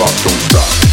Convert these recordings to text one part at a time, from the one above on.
rock don't stop.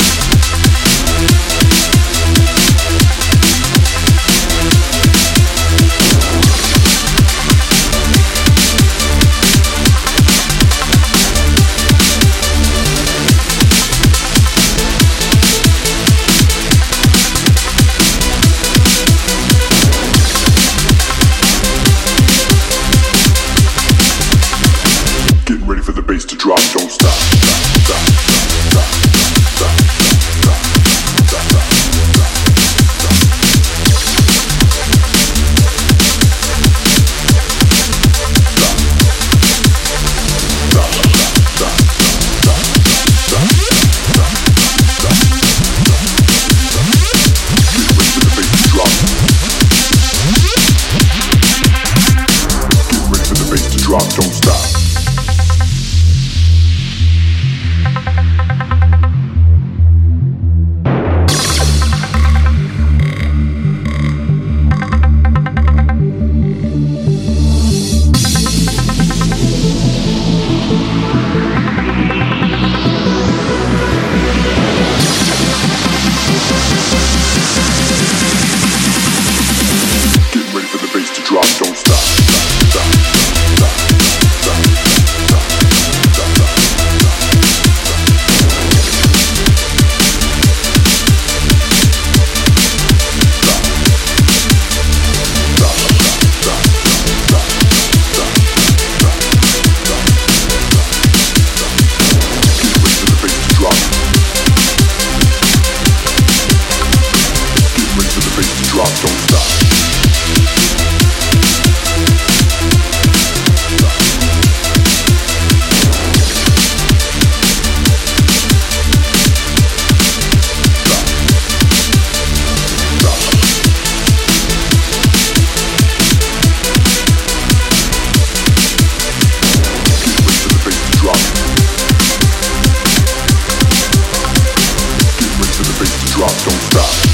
Drop, don't stop.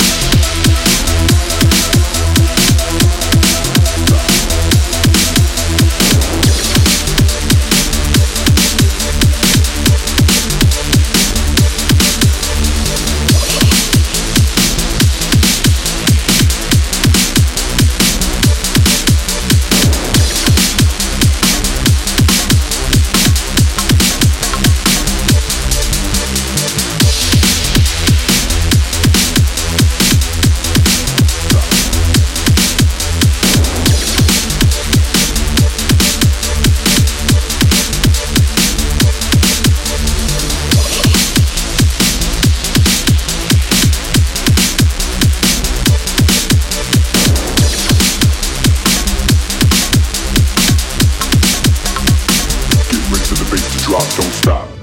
Drop, don't stop.